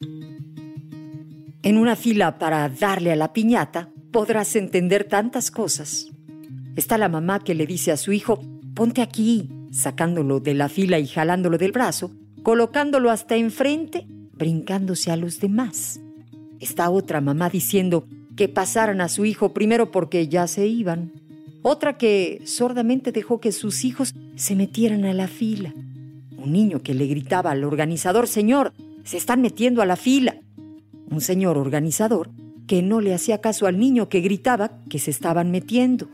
En una fila para darle a la piñata podrás entender tantas cosas. Está la mamá que le dice a su hijo, ponte aquí, sacándolo de la fila y jalándolo del brazo, colocándolo hasta enfrente, brincándose a los demás. Está otra mamá diciendo que pasaran a su hijo primero porque ya se iban. Otra que sordamente dejó que sus hijos se metieran a la fila. Un niño que le gritaba al organizador, Señor, se están metiendo a la fila. Un señor organizador que no le hacía caso al niño que gritaba que se estaban metiendo.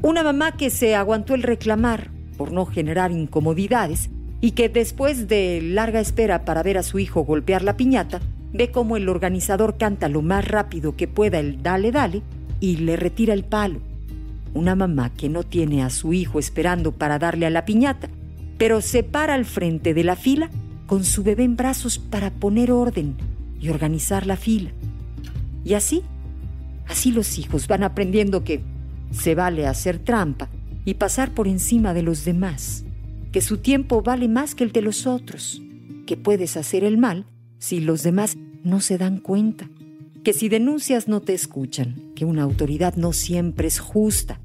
Una mamá que se aguantó el reclamar por no generar incomodidades y que después de larga espera para ver a su hijo golpear la piñata, ve cómo el organizador canta lo más rápido que pueda el dale dale y le retira el palo. Una mamá que no tiene a su hijo esperando para darle a la piñata, pero se para al frente de la fila con su bebé en brazos para poner orden y organizar la fila. Y así, así los hijos van aprendiendo que se vale hacer trampa y pasar por encima de los demás, que su tiempo vale más que el de los otros, que puedes hacer el mal si los demás no se dan cuenta, que si denuncias no te escuchan, que una autoridad no siempre es justa,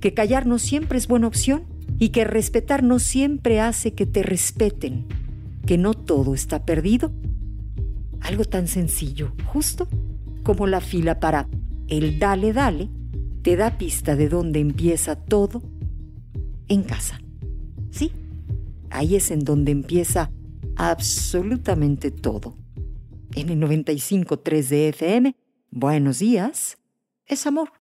que callar no siempre es buena opción y que respetar no siempre hace que te respeten, que no todo está perdido. Algo tan sencillo, justo como la fila para el dale dale, te da pista de dónde empieza todo en casa. Sí, ahí es en donde empieza absolutamente todo. En el 95.3 de FM, buenos días, es amor.